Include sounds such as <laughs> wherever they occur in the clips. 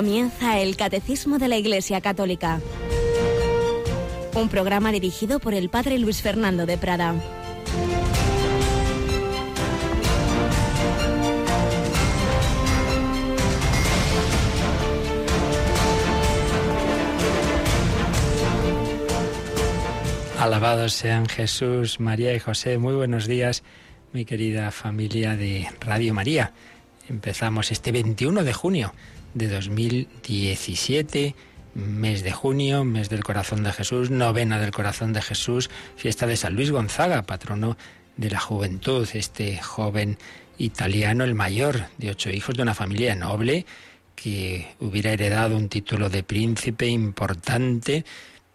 Comienza el Catecismo de la Iglesia Católica, un programa dirigido por el Padre Luis Fernando de Prada. Alabados sean Jesús, María y José. Muy buenos días, mi querida familia de Radio María. Empezamos este 21 de junio de 2017, mes de junio, mes del corazón de Jesús, novena del corazón de Jesús, fiesta de San Luis Gonzaga, patrono de la juventud, este joven italiano, el mayor de ocho hijos de una familia noble que hubiera heredado un título de príncipe importante,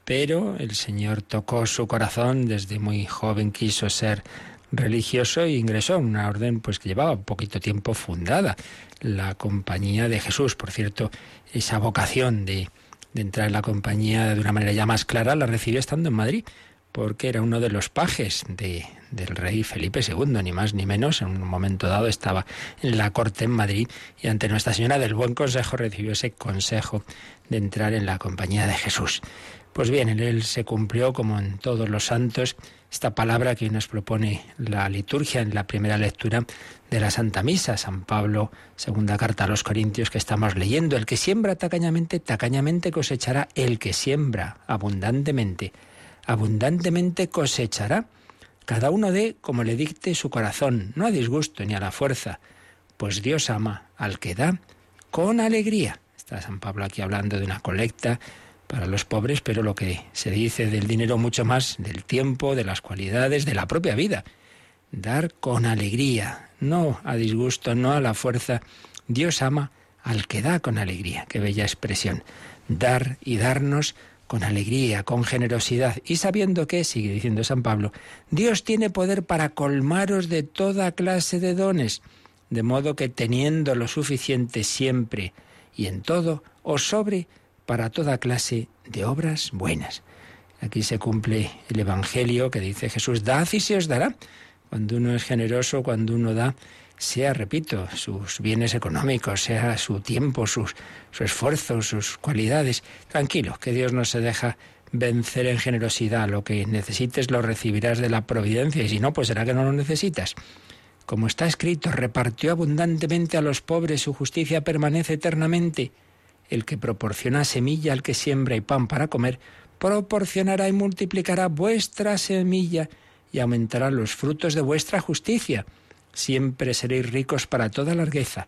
pero el Señor tocó su corazón desde muy joven, quiso ser religioso e ingresó en una orden pues que llevaba poquito tiempo fundada, la Compañía de Jesús. Por cierto, esa vocación de, de entrar en la compañía de una manera ya más clara la recibió estando en Madrid, porque era uno de los pajes de, del rey Felipe II, ni más ni menos. En un momento dado estaba en la corte en Madrid y ante Nuestra Señora del Buen Consejo recibió ese consejo de entrar en la compañía de Jesús. Pues bien, en él se cumplió, como en todos los santos, esta palabra que nos propone la liturgia en la primera lectura de la Santa Misa, San Pablo, segunda carta a los Corintios que estamos leyendo. El que siembra tacañamente, tacañamente cosechará. El que siembra abundantemente, abundantemente cosechará. Cada uno dé como le dicte su corazón, no a disgusto ni a la fuerza, pues Dios ama al que da con alegría. Está San Pablo aquí hablando de una colecta para los pobres, pero lo que se dice del dinero mucho más, del tiempo, de las cualidades, de la propia vida. Dar con alegría, no a disgusto, no a la fuerza. Dios ama al que da con alegría. Qué bella expresión. Dar y darnos con alegría, con generosidad, y sabiendo que, sigue diciendo San Pablo, Dios tiene poder para colmaros de toda clase de dones, de modo que teniendo lo suficiente siempre y en todo, os sobre para toda clase de obras buenas. Aquí se cumple el Evangelio que dice Jesús, dad y se os dará. Cuando uno es generoso, cuando uno da, sea, repito, sus bienes económicos, sea su tiempo, sus, su esfuerzo, sus cualidades. Tranquilo, que Dios no se deja vencer en generosidad. Lo que necesites lo recibirás de la providencia y si no, pues será que no lo necesitas. Como está escrito, repartió abundantemente a los pobres, su justicia permanece eternamente. El que proporciona semilla al que siembra y pan para comer, proporcionará y multiplicará vuestra semilla y aumentará los frutos de vuestra justicia. Siempre seréis ricos para toda largueza,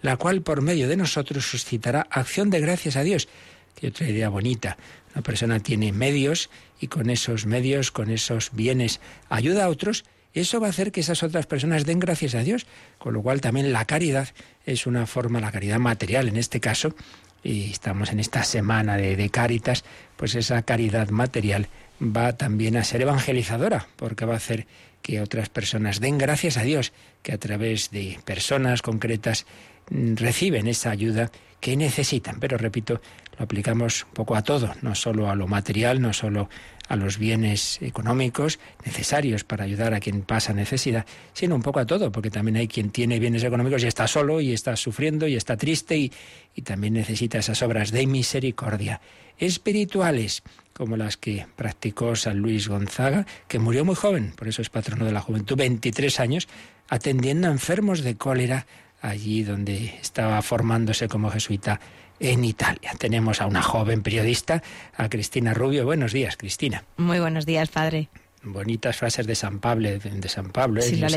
la cual por medio de nosotros suscitará acción de gracias a Dios. Qué otra idea bonita. Una persona tiene medios y con esos medios, con esos bienes, ayuda a otros eso va a hacer que esas otras personas den gracias a Dios, con lo cual también la caridad es una forma, la caridad material en este caso, y estamos en esta semana de, de Cáritas, pues esa caridad material va también a ser evangelizadora, porque va a hacer que otras personas den gracias a Dios, que a través de personas concretas mm, reciben esa ayuda que necesitan. Pero repito, lo aplicamos un poco a todo, no solo a lo material, no solo a los bienes económicos necesarios para ayudar a quien pasa necesidad, sino un poco a todo, porque también hay quien tiene bienes económicos y está solo y está sufriendo y está triste y, y también necesita esas obras de misericordia espirituales como las que practicó San Luis Gonzaga, que murió muy joven, por eso es patrono de la juventud, 23 años, atendiendo a enfermos de cólera allí donde estaba formándose como jesuita en Italia. Tenemos a una joven periodista, a Cristina Rubio. Buenos días, Cristina. Muy buenos días, padre. Bonitas frases de San Pablo, de San Pablo. ¿eh? La,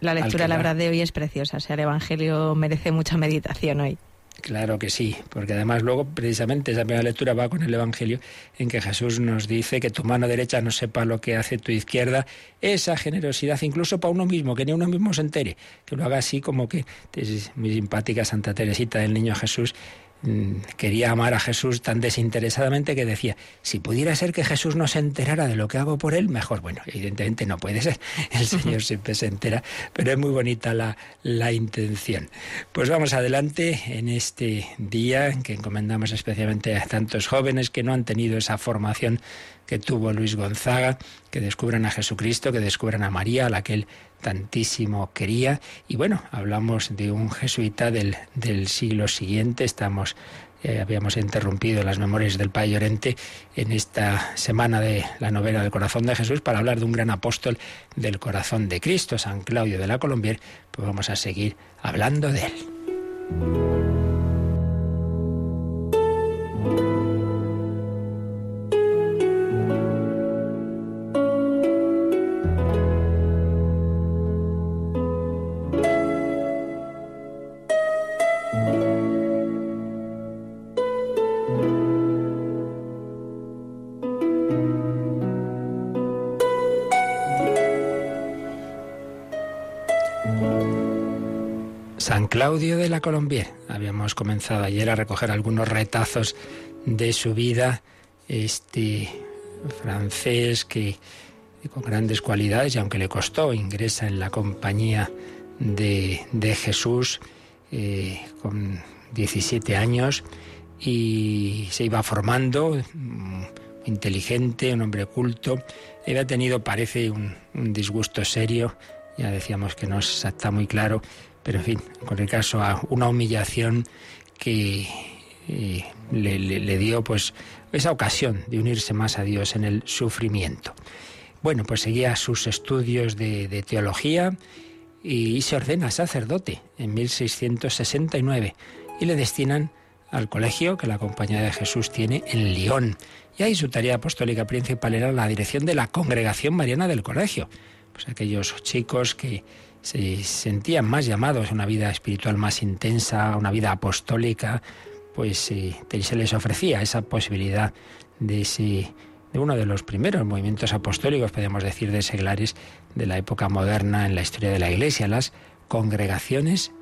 la, lectura, la verdad, de hoy es preciosa. O sea, el Evangelio merece mucha meditación hoy. Claro que sí, porque además luego precisamente esa primera lectura va con el Evangelio en que Jesús nos dice que tu mano derecha no sepa lo que hace tu izquierda, esa generosidad incluso para uno mismo, que ni uno mismo se entere, que lo haga así como que es muy simpática Santa Teresita del Niño Jesús, quería amar a Jesús tan desinteresadamente que decía, si pudiera ser que Jesús no se enterara de lo que hago por él, mejor. Bueno, evidentemente no puede ser, <laughs> el Señor siempre se entera, pero es muy bonita la, la intención. Pues vamos adelante en este día que encomendamos especialmente a tantos jóvenes que no han tenido esa formación que tuvo Luis Gonzaga, que descubran a Jesucristo, que descubran a María, a la que él tantísimo quería. Y bueno, hablamos de un jesuita del, del siglo siguiente, estamos eh, habíamos interrumpido las memorias del Padre Llorente en esta semana de la novela del corazón de Jesús para hablar de un gran apóstol del corazón de Cristo, San Claudio de la Colombier, pues vamos a seguir hablando de él. De la Colombier. Habíamos comenzado ayer a recoger algunos retazos de su vida, este francés que con grandes cualidades y aunque le costó, ingresa en la compañía de, Jesús eh, con 17 años y se iba formando, mm, inteligente, un hombre culto. Había tenido, parece, un, un disgusto serio, ya decíamos que no está muy claro, pero en fin, en cualquier caso, a una humillación que eh, le, dio pues esa ocasión de unirse más a Dios en el sufrimiento. Bueno, pues seguía sus estudios de, teología y, se ordena sacerdote en 1669 y le destinan al colegio que la Compañía de Jesús tiene en Lyon. Y ahí su tarea apostólica principal era la dirección de la congregación mariana del colegio. Pues aquellos chicos que se sentían más llamados a una vida espiritual más intensa, a una vida apostólica, pues eh, se les ofrecía esa posibilidad de, ese, de uno de los primeros movimientos apostólicos, podemos decir, de seglares de la época moderna en la historia de la Iglesia, las congregaciones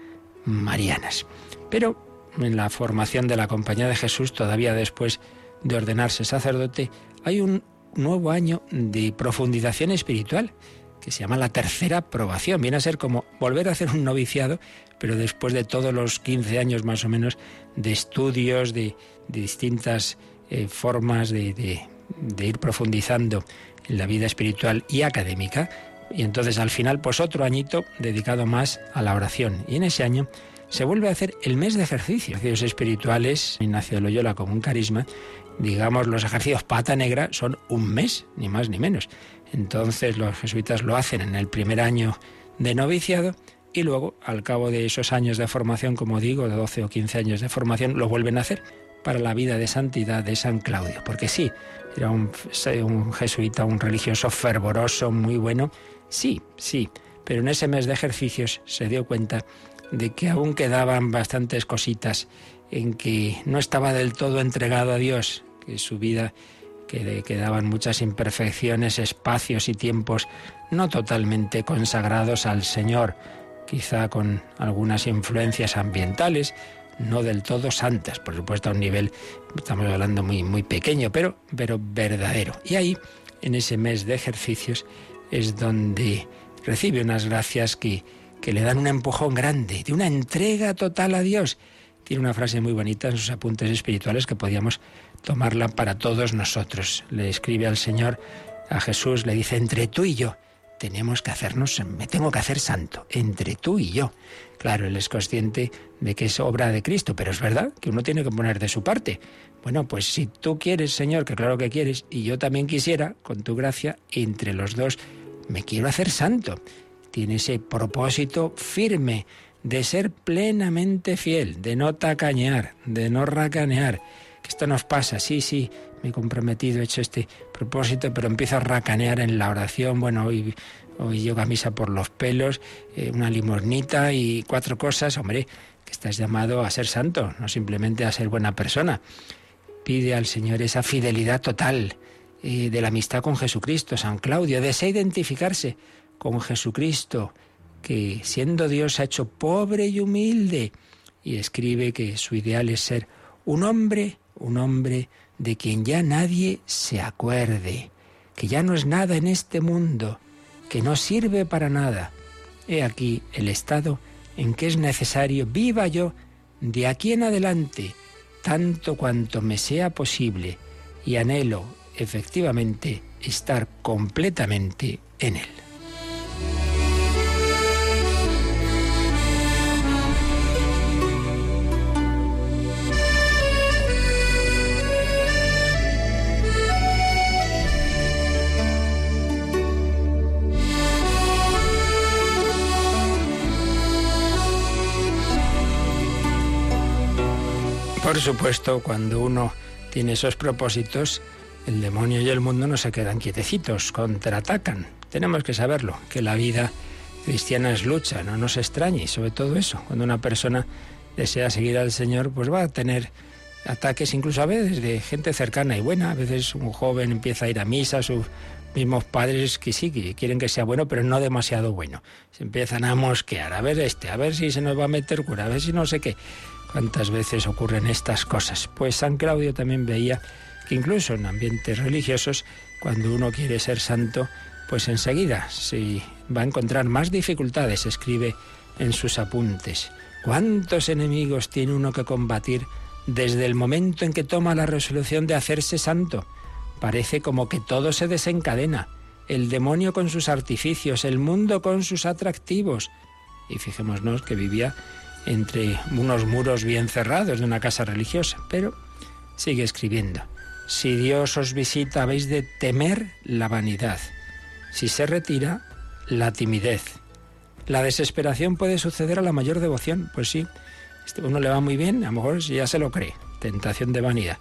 marianas. Pero en la formación de la Compañía de Jesús, todavía después de ordenarse sacerdote, hay un nuevo año de profundización espiritual se llama la tercera probación. Viene a ser como volver a hacer un noviciado, pero después de todos los 15 años más o menos de estudios, de, distintas eh, formas de, ir profundizando en la vida espiritual y académica. Y entonces al final, pues otro añito dedicado más a la oración. Y en ese año se vuelve a hacer el mes de ejercicios, ejercicios espirituales, Ignacio de Loyola como un carisma, digamos, los ejercicios pata negra son un mes, ni más ni menos. Entonces los jesuitas lo hacen en el primer año de noviciado y luego, al cabo de esos años de formación, como digo, de 12 o 15 años de formación, lo vuelven a hacer para la vida de santidad de San Claudio. Porque sí, era un, un jesuita, un religioso fervoroso, muy bueno. Sí, sí, pero en ese mes de ejercicios se dio cuenta de que aún quedaban bastantes cositas en que no estaba del todo entregado a Dios, que su vida que quedaban muchas imperfecciones, espacios y tiempos no totalmente consagrados al Señor, quizá con algunas influencias ambientales, no del todo santas, por supuesto a un nivel, estamos hablando muy, muy pequeño, pero, pero verdadero. Y ahí, en ese mes de ejercicios, es donde recibe unas gracias que, que le dan un empujón grande, de una entrega total a Dios. Tiene una frase muy bonita en sus apuntes espirituales que podíamos tomarla para todos nosotros. Le escribe al Señor, a Jesús, le dice, entre tú y yo tenemos que hacernos, me tengo que hacer santo, entre tú y yo. Claro, él es consciente de que es obra de Cristo, pero es verdad que uno tiene que poner de su parte. Bueno, pues si tú quieres, Señor, que claro que quieres, y yo también quisiera, con tu gracia, entre los dos, me quiero hacer santo. Tiene ese propósito firme de ser plenamente fiel, de no tacañear, de no racanear esto nos pasa, sí, sí, me he comprometido, he hecho este propósito, pero empiezo a racanear en la oración, bueno, hoy, hoy llego a misa por los pelos, eh, una limosnita y cuatro cosas, hombre, que estás llamado a ser santo, no simplemente a ser buena persona. Pide al Señor esa fidelidad total eh, de la amistad con Jesucristo. San Claudio desea identificarse con Jesucristo, que siendo Dios ha hecho pobre y humilde, y escribe que su ideal es ser un hombre un hombre de quien ya nadie se acuerde, que ya no es nada en este mundo, que no sirve para nada. He aquí el estado en que es necesario viva yo de aquí en adelante, tanto cuanto me sea posible, y anhelo efectivamente estar completamente en él. Por supuesto, cuando uno tiene esos propósitos, el demonio y el mundo no se quedan quietecitos, contraatacan. Tenemos que saberlo, que la vida cristiana es lucha, no nos extrañe, sobre todo eso, cuando una persona desea seguir al Señor, pues va a tener ataques incluso a veces de gente cercana y buena. A veces un joven empieza a ir a misa, sus mismos padres que sí, que quieren que sea bueno, pero no demasiado bueno. Se empiezan a mosquear, a ver este, a ver si se nos va a meter cura, a ver si no sé qué. ¿Cuántas veces ocurren estas cosas? Pues San Claudio también veía que incluso en ambientes religiosos, cuando uno quiere ser santo, pues enseguida se va a encontrar más dificultades, escribe en sus apuntes. ¿Cuántos enemigos tiene uno que combatir desde el momento en que toma la resolución de hacerse santo? Parece como que todo se desencadena. El demonio con sus artificios, el mundo con sus atractivos. Y fijémonos que vivía entre unos muros bien cerrados de una casa religiosa. Pero sigue escribiendo. Si Dios os visita habéis de temer la vanidad. Si se retira, la timidez. La desesperación puede suceder a la mayor devoción. Pues sí, este, uno le va muy bien, a lo mejor ya se lo cree. Tentación de vanidad.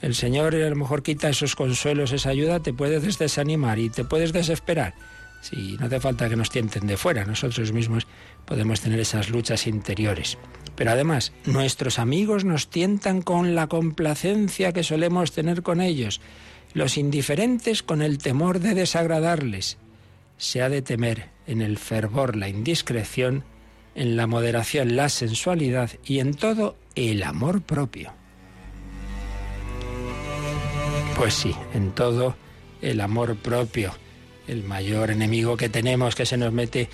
El Señor a lo mejor quita esos consuelos, esa ayuda, te puedes desanimar y te puedes desesperar. Sí, no hace falta que nos tienten de fuera, nosotros mismos podemos tener esas luchas interiores. Pero además, nuestros amigos nos tientan con la complacencia que solemos tener con ellos, los indiferentes con el temor de desagradarles. Se ha de temer en el fervor la indiscreción, en la moderación la sensualidad y en todo el amor propio. Pues sí, en todo el amor propio, el mayor enemigo que tenemos que se nos mete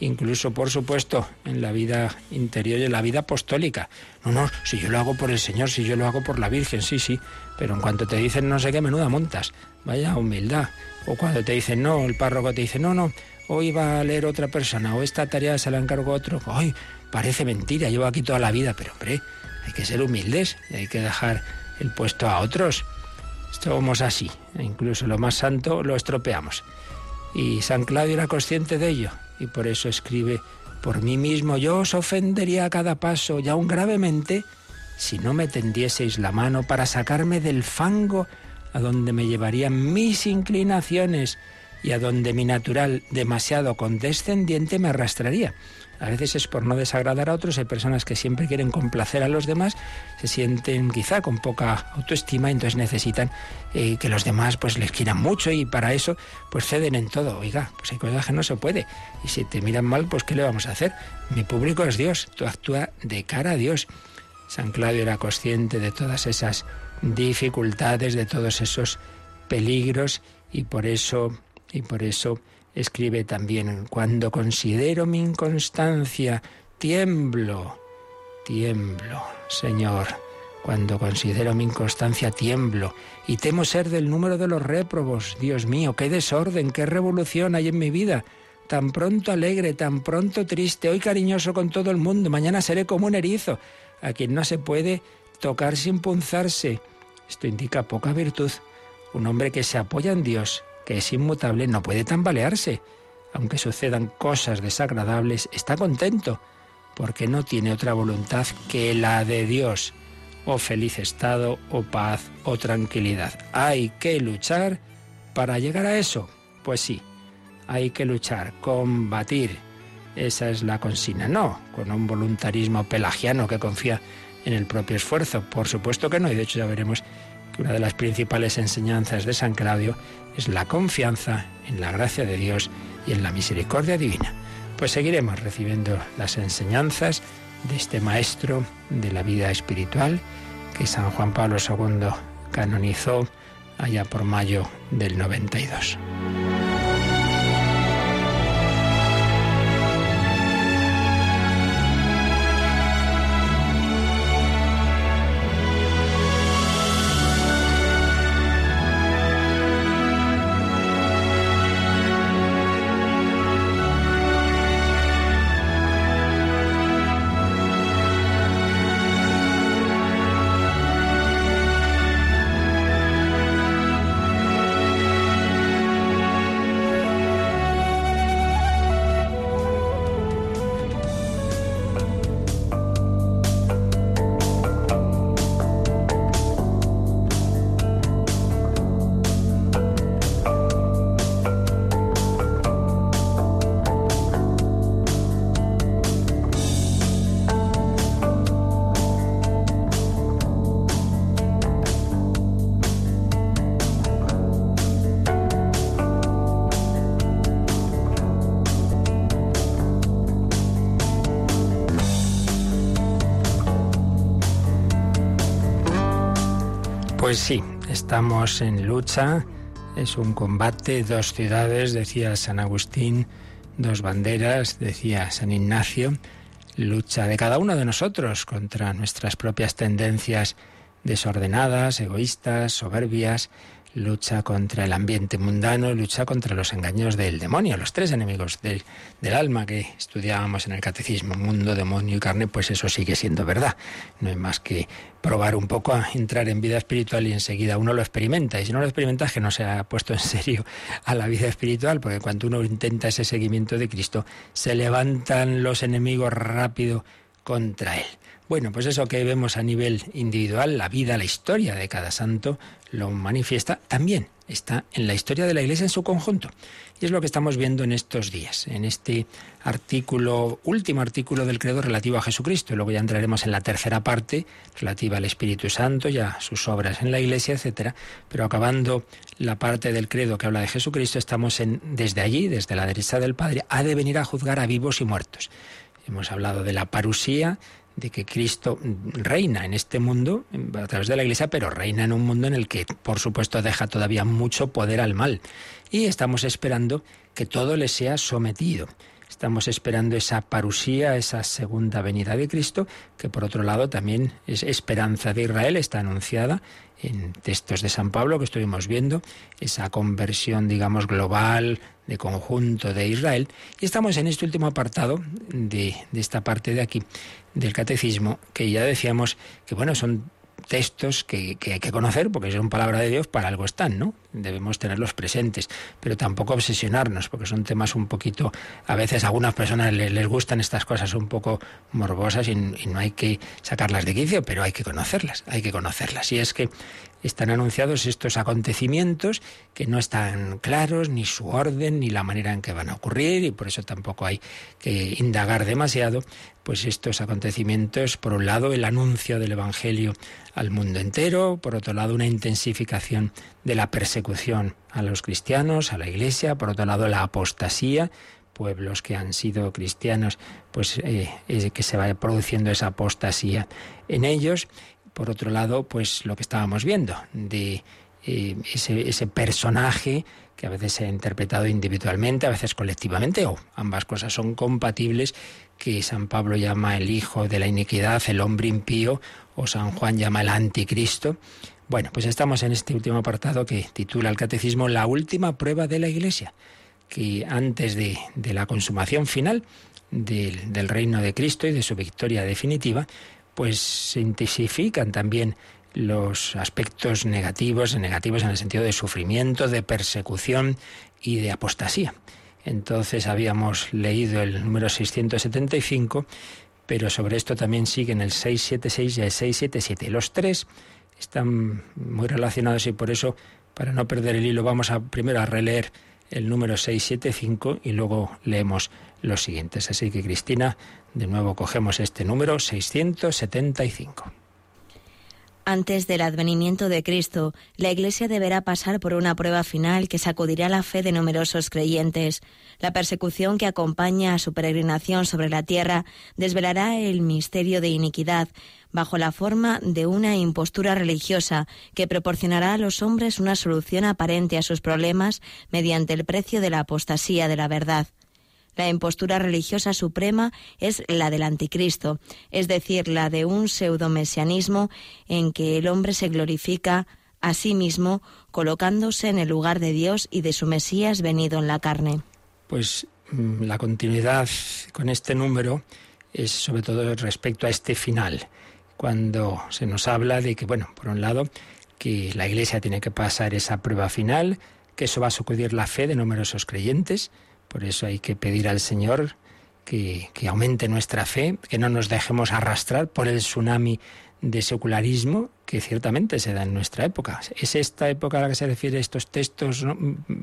incluso, por supuesto, en la vida interior y en la vida apostólica. No, no, si yo lo hago por el Señor, si yo lo hago por la Virgen, sí, sí, pero en cuanto te dicen no sé qué, menuda montas, vaya humildad. O cuando te dicen no, el párroco te dice no, no, hoy va a leer otra persona, o esta tarea se la encargo a otro, ay, parece mentira, llevo aquí toda la vida, pero hombre, hay que ser humildes, hay que dejar el puesto a otros. Somos así, e incluso lo más santo lo estropeamos. Y San Claudio era consciente de ello, y por eso escribe, por mí mismo yo os ofendería a cada paso, y aún gravemente, si no me tendieseis la mano para sacarme del fango a donde me llevarían mis inclinaciones y a donde mi natural demasiado condescendiente me arrastraría. A veces es por no desagradar a otros. Hay personas que siempre quieren complacer a los demás, se sienten quizá con poca autoestima, entonces necesitan eh, que los demás pues les quieran mucho y para eso pues ceden en todo. Oiga, pues hay cosas que no se puede. Y si te miran mal, pues ¿qué le vamos a hacer? Mi público es Dios, tú actúa de cara a Dios. San Claudio era consciente de todas esas dificultades, de todos esos peligros y por eso y por eso Escribe también, cuando considero mi inconstancia, tiemblo, tiemblo, Señor. Cuando considero mi inconstancia, tiemblo y temo ser del número de los réprobos. Dios mío, qué desorden, qué revolución hay en mi vida. Tan pronto alegre, tan pronto triste, hoy cariñoso con todo el mundo, mañana seré como un erizo, a quien no se puede tocar sin punzarse. Esto indica poca virtud. Un hombre que se apoya en Dios, que es inmutable, no puede tambalearse. Aunque sucedan cosas desagradables, está contento, porque no tiene otra voluntad que la de Dios, o feliz estado, o paz, o tranquilidad. Hay que luchar para llegar a eso. Pues sí, hay que luchar, combatir. Esa es la consigna. No, con un voluntarismo pelagiano que confía en el propio esfuerzo. Por supuesto que no, y de hecho ya veremos una de las principales enseñanzas de San Claudio es la confianza en la gracia de Dios y en la misericordia divina. Pues seguiremos recibiendo las enseñanzas de este maestro de la vida espiritual que San Juan Pablo II canonizó allá por mayo del 92. Estamos en lucha, es un combate, dos ciudades, decía San Agustín, dos banderas, decía San Ignacio, lucha de cada uno de nosotros contra nuestras propias tendencias desordenadas, egoístas, soberbias, lucha contra el ambiente mundano, lucha contra los engaños del demonio, los tres enemigos del, alma que estudiábamos en el catecismo, mundo, demonio y carne, pues eso sigue siendo verdad. No hay más que probar un poco a entrar en vida espiritual y enseguida uno lo experimenta. Y si no lo experimenta es que no se ha puesto en serio a la vida espiritual, porque cuando uno intenta ese seguimiento de Cristo, se levantan los enemigos rápido contra él. Bueno, pues eso que vemos a nivel individual, la vida, la historia de cada santo, lo manifiesta, también está en la historia de la Iglesia en su conjunto. Y es lo que estamos viendo en estos días, en este artículo, último artículo del credo relativo a Jesucristo. Luego ya entraremos en la tercera parte, relativa al Espíritu Santo y a sus obras en la Iglesia, etcétera. Pero acabando la parte del credo que habla de Jesucristo, estamos en, desde allí, desde la derecha del Padre, ha de venir a juzgar a vivos y muertos. Hemos hablado de la parusía, de que Cristo reina en este mundo a través de la Iglesia, pero reina en un mundo en el que, por supuesto, deja todavía mucho poder al mal. Y estamos esperando que todo le sea sometido. Estamos esperando esa parusía, esa segunda venida de Cristo, que por otro lado también es esperanza de Israel, está anunciada en textos de San Pablo que estuvimos viendo, esa conversión, digamos, global, de conjunto de Israel. Y estamos en este último apartado de, de esta parte de aquí, del catecismo, que ya decíamos que, bueno, son textos que, hay que conocer, porque son palabra de Dios, para algo están, ¿no? Debemos tenerlos presentes, pero tampoco obsesionarnos, porque son temas un poquito, a veces a algunas personas les, gustan estas cosas un poco morbosas y, y, no hay que sacarlas de quicio, pero hay que conocerlas, hay que conocerlas. Y es que están anunciados estos acontecimientos que no están claros, ni su orden, ni la manera en que van a ocurrir, y por eso tampoco hay que indagar demasiado, pues estos acontecimientos, por un lado, el anuncio del Evangelio al mundo entero, por otro lado, una intensificación de la persecución a los cristianos, a la Iglesia, por otro lado, la apostasía, pueblos que han sido cristianos, pues eh, que se vaya produciendo esa apostasía en ellos, por otro lado, pues lo que estábamos viendo, de eh, ese, personaje que a veces se ha interpretado individualmente, a veces colectivamente, o ambas cosas son compatibles, que San Pablo llama el hijo de la iniquidad, el hombre impío, o San Juan llama el anticristo. Bueno, pues estamos en este último apartado que titula el Catecismo La última prueba de la Iglesia, que antes de, de la consumación final del reino de Cristo y de su victoria definitiva, pues se intensifican también los aspectos negativos, negativos en el sentido de sufrimiento, de persecución y de apostasía. Entonces habíamos leído el número 675, pero sobre esto también siguen el 676 y el 677. Los tres están muy relacionados y por eso, para no perder el hilo, vamos a primero a releer el número 675 y luego leemos los siguientes. Así que Cristina, de nuevo cogemos este número 675. Antes del advenimiento de Cristo, la Iglesia deberá pasar por una prueba final que sacudirá la fe de numerosos creyentes. La persecución que acompaña a su peregrinación sobre la tierra desvelará el misterio de iniquidad bajo la forma de una impostura religiosa que proporcionará a los hombres una solución aparente a sus problemas mediante el precio de la apostasía de la verdad. La impostura religiosa suprema es la del anticristo, es decir, la de un pseudomesianismo en que el hombre se glorifica a sí mismo colocándose en el lugar de Dios y de su Mesías venido en la carne. Pues mm, la continuidad con este número es sobre todo respecto a este final, cuando se nos habla de que, bueno, por un lado, que la Iglesia tiene que pasar esa prueba final, que eso va a sacudir la fe de numerosos creyentes, por eso hay que pedir al Señor que, aumente nuestra fe, que no nos dejemos arrastrar por el tsunami de secularismo que ciertamente se da en nuestra época. Es esta época a la que se refiere estos textos,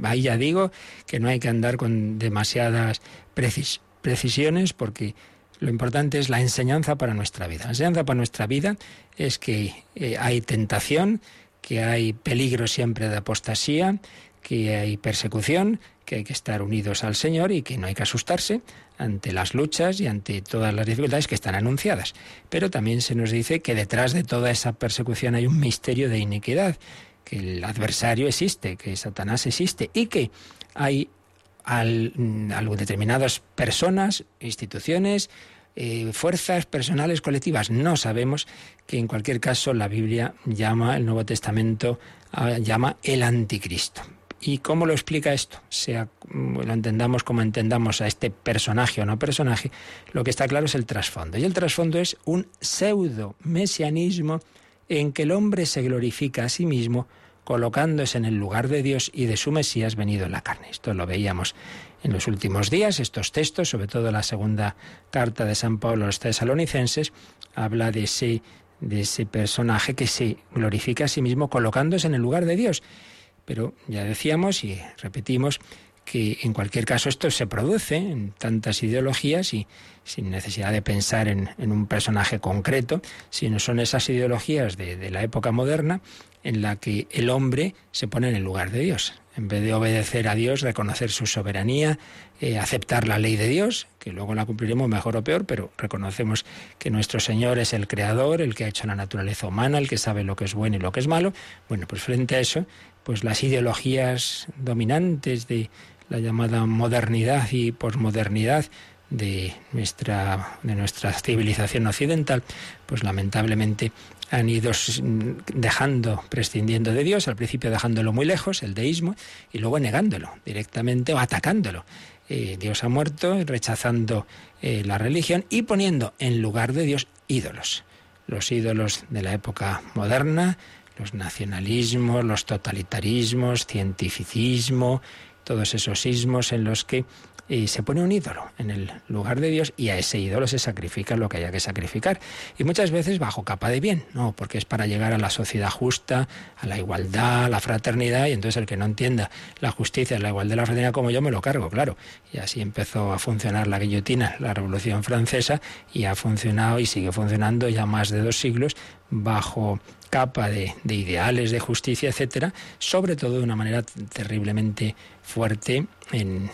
ahí ya digo que no hay que andar con demasiadas precisiones porque lo importante es la enseñanza para nuestra vida. La enseñanza para nuestra vida es que eh, hay tentación, que hay peligro siempre de apostasía, que hay persecución, que hay que estar unidos al Señor y que no hay que asustarse ante las luchas y ante todas las dificultades que están anunciadas. Pero también se nos dice que detrás de toda esa persecución hay un misterio de iniquidad, que el adversario existe, que Satanás existe y que hay al, determinadas personas, instituciones, eh, fuerzas personales colectivas. No sabemos que en cualquier caso la Biblia llama, el Nuevo Testamento ah, llama el anticristo. ¿Y cómo lo explica esto? Sea lo entendamos como entendamos a este personaje o no personaje, lo que está claro es el trasfondo. Y el trasfondo es un pseudo mesianismo en que el hombre se glorifica a sí mismo colocándose en el lugar de Dios y de su Mesías venido en la carne. Esto lo veíamos en los últimos días, estos textos, sobre todo la segunda carta de San Pablo a los tesalonicenses, habla de ese, de ese personaje que se glorifica a sí mismo colocándose en el lugar de Dios. Pero ya decíamos y repetimos que en cualquier caso esto se produce en tantas ideologías y sin necesidad de pensar en, un personaje concreto, sino son esas ideologías de, la época moderna en la que el hombre se pone en el lugar de Dios. En vez de obedecer a Dios, reconocer su soberanía, eh, aceptar la ley de Dios, que luego la cumpliremos mejor o peor, pero reconocemos que nuestro Señor es el creador, el que ha hecho la naturaleza humana, el que sabe lo que es bueno y lo que es malo. Bueno, pues frente a eso, pues las ideologías dominantes de la llamada modernidad y posmodernidad de nuestra, de nuestra civilización occidental, pues lamentablemente han ido dejando, prescindiendo de Dios, al principio dejándolo muy lejos, el deísmo, y luego negándolo directamente o atacándolo. Eh, Dios ha muerto, rechazando eh, la religión y poniendo en lugar de Dios ídolos. Los ídolos de la época moderna, los nacionalismos, los totalitarismos, cientificismo, todos esos ismos en los que y se pone un ídolo en el lugar de Dios y a ese ídolo se sacrifica lo que haya que sacrificar. Y muchas veces bajo capa de bien, no, porque es para llegar a la sociedad justa, a la igualdad, a la fraternidad, y entonces el que no entienda la justicia, la igualdad, la fraternidad como yo me lo cargo, claro. Y así empezó a funcionar la guillotina, la Revolución Francesa, y ha funcionado y sigue funcionando ya más de dos siglos bajo capa de, ideales de justicia, etcétera, sobre todo de una manera terriblemente fuerte en,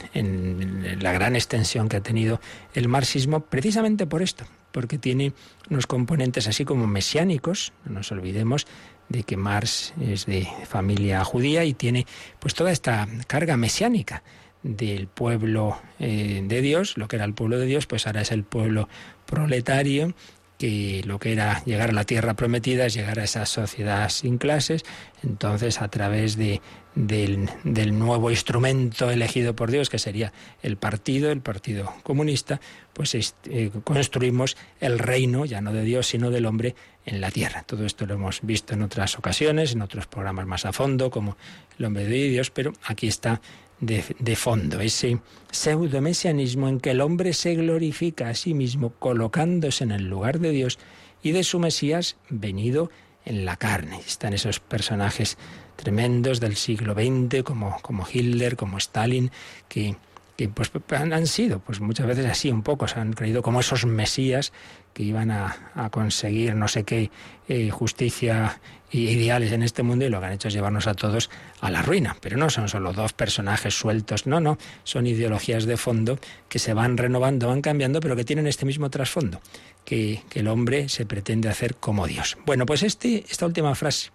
la gran extensión que ha tenido el marxismo, precisamente por esto, porque tiene unos componentes así como mesiánicos, no nos olvidemos de que Marx es de familia judía y tiene pues toda esta carga mesiánica del pueblo eh, de Dios, lo que era el pueblo de Dios, pues ahora es el pueblo proletario que lo que era llegar a la tierra prometida es llegar a esa sociedad sin clases, entonces a través de, del, nuevo instrumento elegido por Dios, que sería el partido, el Partido Comunista, pues eh, construimos el reino, ya no de Dios, sino del hombre en la tierra. Todo esto lo hemos visto en otras ocasiones, en otros programas más a fondo, como el hombre de Dios, pero aquí está de, fondo, ese pseudo-mesianismo en que el hombre se glorifica a sí mismo colocándose en el lugar de Dios y de su Mesías venido en la carne. Están esos personajes tremendos del siglo XX como, como Hitler, como Stalin, que que pues han sido pues muchas veces así un poco, se han creído como esos mesías que iban a, conseguir no sé qué eh, justicia ideales en este mundo y lo que han hecho es llevarnos a todos a la ruina. Pero no son solo dos personajes sueltos, no, no, son ideologías de fondo que se van renovando, van cambiando, pero que tienen este mismo trasfondo, que, el hombre se pretende hacer como Dios. Bueno, pues este, esta última frase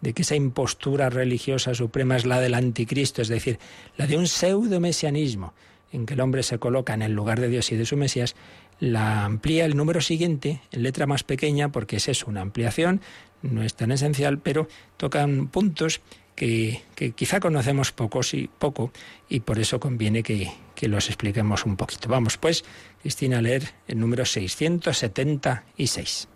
de que esa impostura religiosa suprema es la del anticristo, es decir, la de un pseudo-mesianismo, en que el hombre se coloca en el lugar de Dios y de su Mesías, la amplía el número siguiente en letra más pequeña, porque es una ampliación, no es tan esencial, pero tocan puntos que, quizá conocemos pocos y poco, y por eso conviene que, que los expliquemos un poquito. Vamos pues, Cristina, a leer el número 676.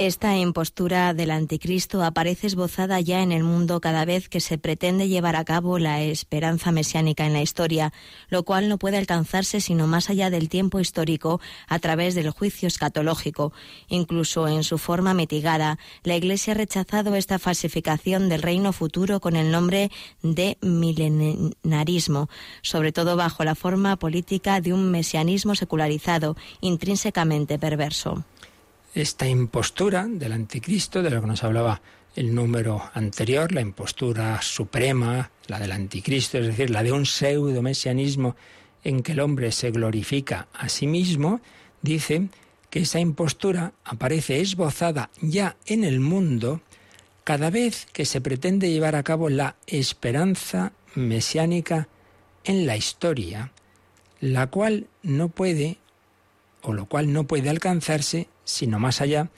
Esta impostura del anticristo aparece esbozada ya en el mundo cada vez que se pretende llevar a cabo la esperanza mesiánica en la historia, lo cual no puede alcanzarse sino más allá del tiempo histórico a través del juicio escatológico. Incluso en su forma mitigada, la Iglesia ha rechazado esta falsificación del reino futuro con el nombre de milenarismo, sobre todo bajo la forma política de un mesianismo secularizado, intrínsecamente perverso esta impostura del anticristo, de lo que nos hablaba el número anterior, la impostura suprema, la del anticristo, es decir, la de un pseudo mesianismo en que el hombre se glorifica a sí mismo, dice que esa impostura aparece esbozada ya en el mundo cada vez que se pretende llevar a cabo la esperanza mesiánica en la historia, la cual no puede, o lo cual no puede alcanzarse sino más allá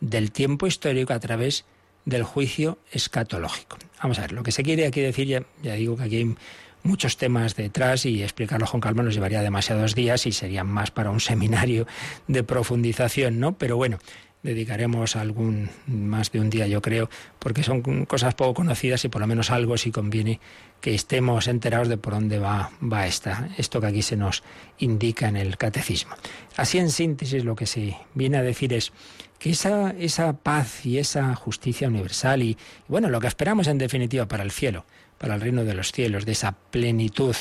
del tiempo histórico a través del juicio escatológico. Vamos a ver, lo que se quiere aquí decir, ya, ya digo que aquí hay muchos temas detrás y explicarlo con calma nos llevaría demasiados días y sería más para un seminario de profundización, ¿no? Pero bueno, dedicaremos algún más de un día, yo creo, porque son cosas poco conocidas y por lo menos algo si conviene que estemos enterados de por dónde va, va esta, esto que aquí se nos indica en el catecismo. Así en síntesis lo que se viene a decir es que esa, esa paz y esa justicia universal y, bueno, lo que esperamos en definitiva para el cielo, para el reino de los cielos, de esa plenitud,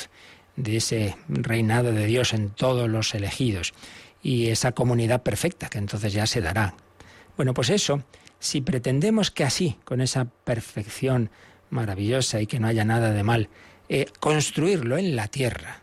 de ese reinado de Dios en todos los elegidos y esa comunidad perfecta que entonces ya se dará. Bueno, pues eso, si pretendemos que así, con esa perfección maravillosa y que no haya nada de mal, eh, construirlo en la tierra,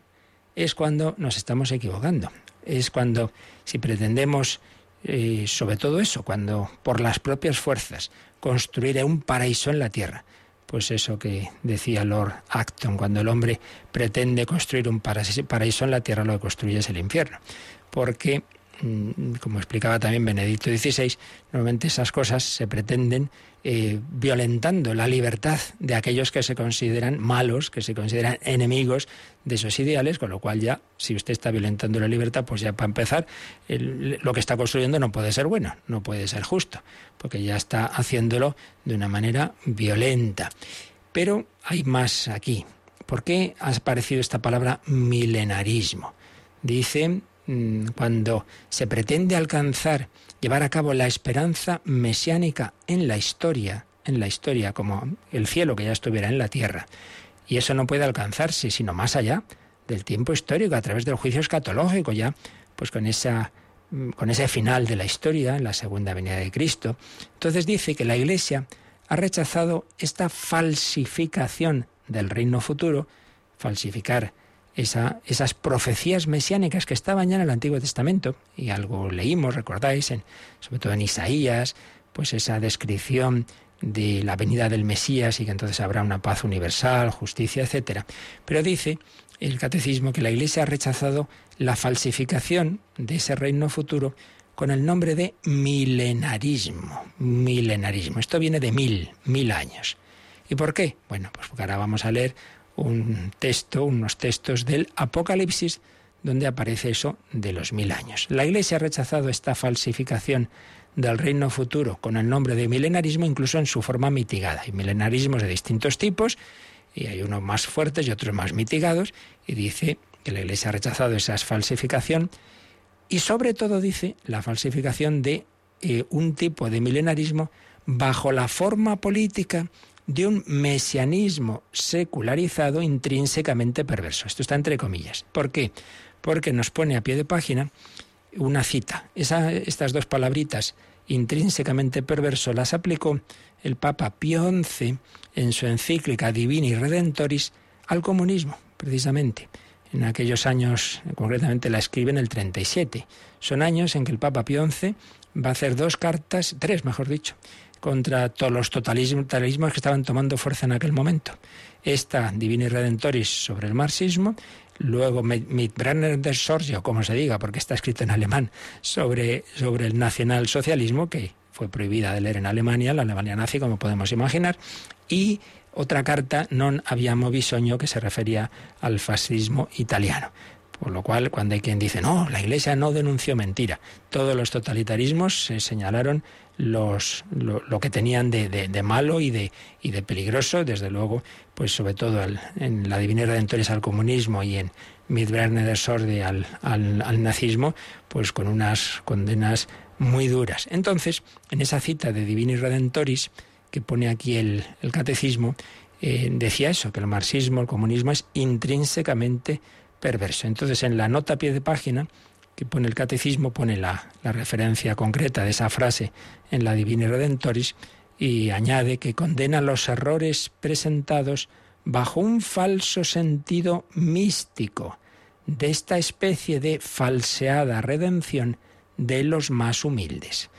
es cuando nos estamos equivocando. Es cuando, si pretendemos, eh, sobre todo eso, cuando por las propias fuerzas construir un paraíso en la tierra, pues eso que decía Lord Acton, cuando el hombre pretende construir un paraíso en la tierra, lo que construye es el infierno. Porque como explicaba también Benedicto XVI, normalmente esas cosas se pretenden eh, violentando la libertad de aquellos que se consideran malos, que se consideran enemigos de esos ideales, con lo cual ya, si usted está violentando la libertad, pues ya para empezar, lo que está construyendo no puede ser bueno, no puede ser justo, porque ya está haciéndolo de una manera violenta. Pero hay más aquí. ¿Por qué ha aparecido esta palabra milenarismo? Dice Mm, cuando se pretende alcanzar, llevar a cabo la esperanza mesiánica en la historia, en la historia como el cielo que ya estuviera en la tierra. Y eso no puede alcanzarse sino más allá del tiempo histórico, a través del juicio escatológico, ya pues con esa mm, con ese final de la historia, en la segunda venida de Cristo. Entonces dice que la Iglesia ha rechazado esta falsificación del reino futuro, falsificar esas profecías mesiánicas que estaban ya en el Antiguo Testamento, y algo leímos, recordáis, en, sobre todo en Isaías, pues esa descripción de la venida del Mesías y que entonces habrá una paz universal, justicia, etc. Pero dice el catecismo que la Iglesia ha rechazado la falsificación de ese reino futuro con el nombre de milenarismo. Milenarismo. Esto viene de mil, mil años. ¿Y por qué? Bueno, pues porque ahora vamos a leer un texto, unos textos del Apocalipsis, donde aparece eso de los mil años. La Iglesia ha rechazado esta falsificación del reino futuro con el nombre de milenarismo, incluso en su forma mitigada. Hay milenarismos de distintos tipos, y hay unos más fuertes y otros más mitigados, y dice que la Iglesia ha rechazado esa falsificación, y sobre todo dice la falsificación de eh, un tipo de milenarismo bajo la forma política de un mesianismo secularizado intrínsecamente perverso. Esto está entre comillas. ¿Por qué? Porque nos pone a pie de página una cita. estas dos palabritas, intrínsecamente perverso, las aplicó el Papa Pío XI en su encíclica Divini Redentoris al comunismo, precisamente. En aquellos años, concretamente la escribe en el 37. Son años en que el Papa Pío XI va a hacer dos cartas, tres mejor dicho, contra todos los totalismos que estaban tomando fuerza en aquel momento. Esta Divini Redentoris sobre el marxismo, luego Mitbrenner der Sorge, como se diga, porque está escrito en alemán, sobre, sobre el nacionalsocialismo, que fue prohibida de leer en Alemania, la Alemania nazi, como podemos imaginar, y otra carta, Non abbiamo bisogno, que se refería al fascismo italiano. Por lo cual, cuando hay quien dice, no, la Iglesia no denunció mentira, todos los totalitarismos se señalaron los, lo, que tenían de, de, malo y de, y de peligroso, desde luego, pues sobre todo en la Divina Redentores al comunismo y en Midbrerne de Sorde al, al, nazismo, pues con unas condenas muy duras. Entonces, en esa cita de Divini Redentoris, que pone aquí el, el catecismo, eh, decía eso, que el marxismo, el comunismo es intrínsecamente perverso. Entonces, en la nota a pie de página, que pone el catecismo, pone la, referencia concreta de esa frase en la Divina Redentoris, y añade que condena los errores presentados bajo un falso sentido místico de esta especie de falseada redención de los más humildes.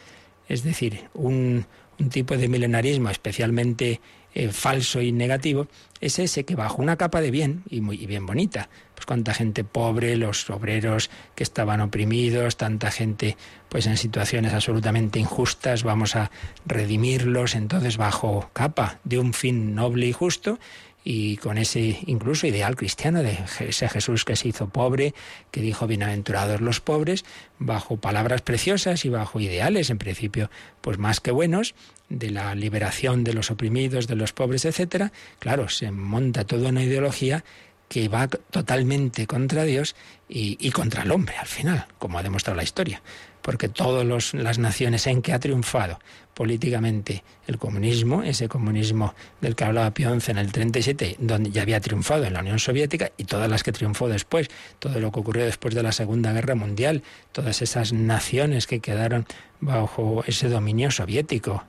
Es decir, un, tipo de milenarismo especialmente eh, falso y negativo es ese que bajo una capa de bien, y muy bien bonita, pues cuánta gente pobre, los obreros que estaban oprimidos, tanta gente pues en situaciones absolutamente injustas, vamos a redimirlos entonces bajo capa de un fin noble y justo y con ese incluso ideal cristiano de ese Jesús que se hizo pobre, que dijo bienaventurados los pobres, bajo palabras preciosas y bajo ideales, en principio, pues más que buenos, de la liberación de los oprimidos, de los pobres, etcétera, claro, se monta toda una ideología que va totalmente contra Dios y, y, contra el hombre al final, como ha demostrado la historia. Porque todas las naciones en que ha triunfado políticamente el comunismo, ese comunismo del que hablaba Pionce en el 37, donde ya había triunfado en la Unión Soviética, y todas las que triunfó después, todo lo que ocurrió después de la Segunda Guerra Mundial, todas esas naciones que quedaron bajo ese dominio soviético,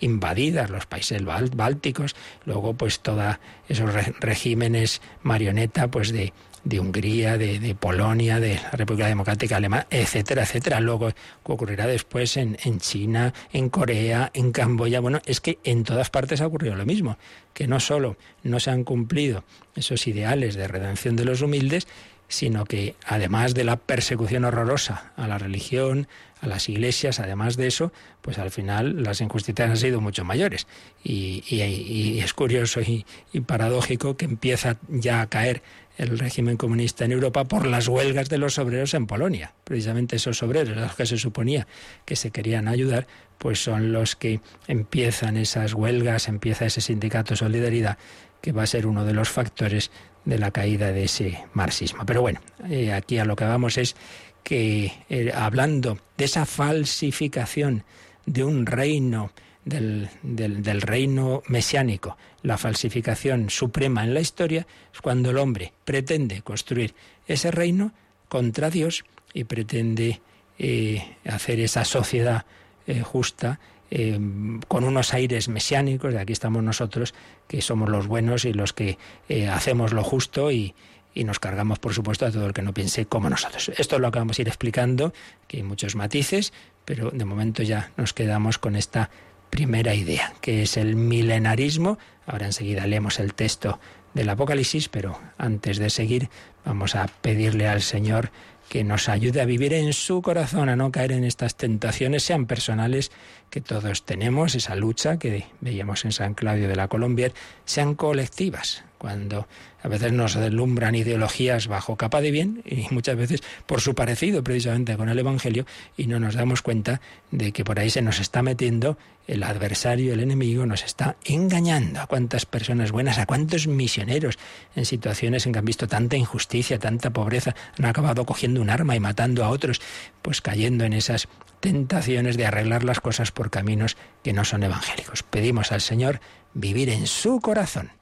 invadidas, los países bálticos, luego pues todos esos regímenes marioneta pues de de Hungría, de, Polonia, de la República Democrática Alemana, etcétera, etcétera. Luego, ¿qué ocurrirá después en, en China, en Corea, en Camboya? Bueno, es que en todas partes ha ocurrido lo mismo, que no solo no se han cumplido esos ideales de redención de los humildes, sino que además de la persecución horrorosa a la religión, a las iglesias, además de eso, pues al final las injusticias han sido mucho mayores. Y, es curioso y, paradójico que empieza ya a caer el régimen comunista en Europa por las huelgas de los obreros en Polonia. Precisamente esos obreros, los que se suponía que se querían ayudar, pues son los que empiezan esas huelgas, empieza ese sindicato Solidaridad, que va a ser uno de los factores de la caída de ese marxismo. Pero bueno, eh, aquí a lo que vamos es que eh, hablando de esa falsificación de un reino, del, del, reino mesiánico, la falsificación suprema en la historia, es cuando el hombre pretende construir ese reino contra Dios y pretende eh, hacer esa sociedad eh, justa eh, con unos aires mesiánicos, de aquí estamos nosotros, que somos los buenos y los que hacemos lo justo y, y nos cargamos, por supuesto, a todo el que no piense como nosotros. Esto es lo que vamos a ir explicando, que hay muchos matices, pero de momento ya nos quedamos con esta primera idea, que es el milenarismo. Ahora enseguida leemos el texto del Apocalipsis, pero antes de seguir vamos a pedirle al Señor que nos ayude a vivir en su corazón, a no caer en estas tentaciones, sean personales, que todos tenemos, esa lucha que veíamos en San Claudio de la Colombia, sean colectivas, cuando a veces nos deslumbran ideologías bajo capa de bien y muchas veces por su parecido precisamente con el Evangelio y no nos damos cuenta de que por ahí se nos está metiendo el adversario, el enemigo, nos está engañando. A cuántas personas buenas, a cuántos misioneros en situaciones en que han visto tanta injusticia, tanta pobreza, han acabado cogiendo un arma y matando a otros, pues cayendo en esas tentaciones de arreglar las cosas por caminos que no son evangélicos. Pedimos al Señor vivir en su corazón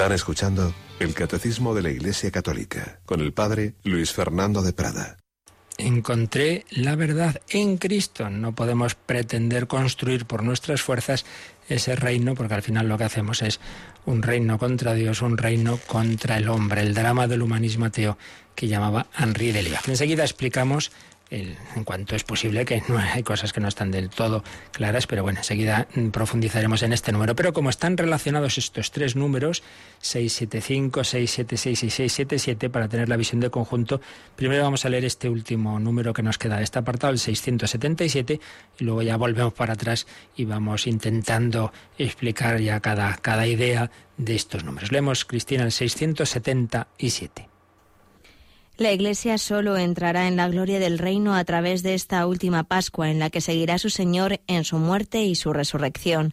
Están escuchando el Catecismo de la Iglesia Católica con el Padre Luis Fernando de Prada. Encontré la verdad en Cristo. No podemos pretender construir por nuestras fuerzas ese reino, porque al final lo que hacemos es un reino contra Dios, un reino contra el hombre, el drama del humanismo ateo que llamaba Henri Delia. Enseguida explicamos en cuanto es posible, que no hay cosas que no están del todo claras, pero bueno, enseguida profundizaremos en este número. Pero como están relacionados estos tres números, 675, 676 y 677, para tener la visión de conjunto, primero vamos a leer este último número que nos queda de este apartado, el 677, y luego ya volvemos para atrás y vamos intentando explicar ya cada, cada idea de estos números. Leemos, Cristina, el 677. La Iglesia solo entrará en la gloria del reino a través de esta última Pascua en la que seguirá su Señor en su muerte y su resurrección.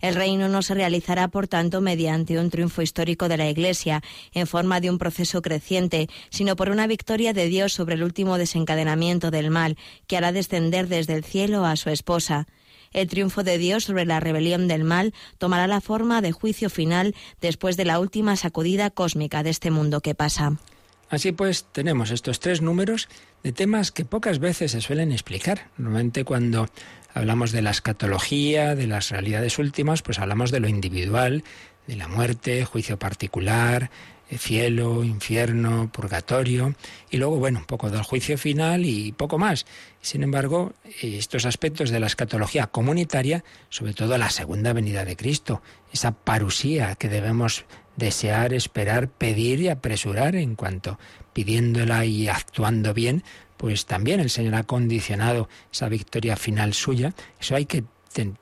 El reino no se realizará, por tanto, mediante un triunfo histórico de la Iglesia, en forma de un proceso creciente, sino por una victoria de Dios sobre el último desencadenamiento del mal, que hará descender desde el cielo a su esposa. El triunfo de Dios sobre la rebelión del mal tomará la forma de juicio final después de la última sacudida cósmica de este mundo que pasa. Así pues, tenemos estos tres números de temas que pocas veces se suelen explicar. Normalmente cuando hablamos de la escatología, de las realidades últimas, pues hablamos de lo individual, de la muerte, juicio particular, cielo, infierno, purgatorio, y luego, bueno, un poco del juicio final y poco más. Sin embargo, estos aspectos de la escatología comunitaria, sobre todo la segunda venida de Cristo, esa parusía que debemos desear, esperar, pedir y apresurar en cuanto pidiéndola y actuando bien, pues también el Señor ha condicionado esa victoria final suya. Eso hay que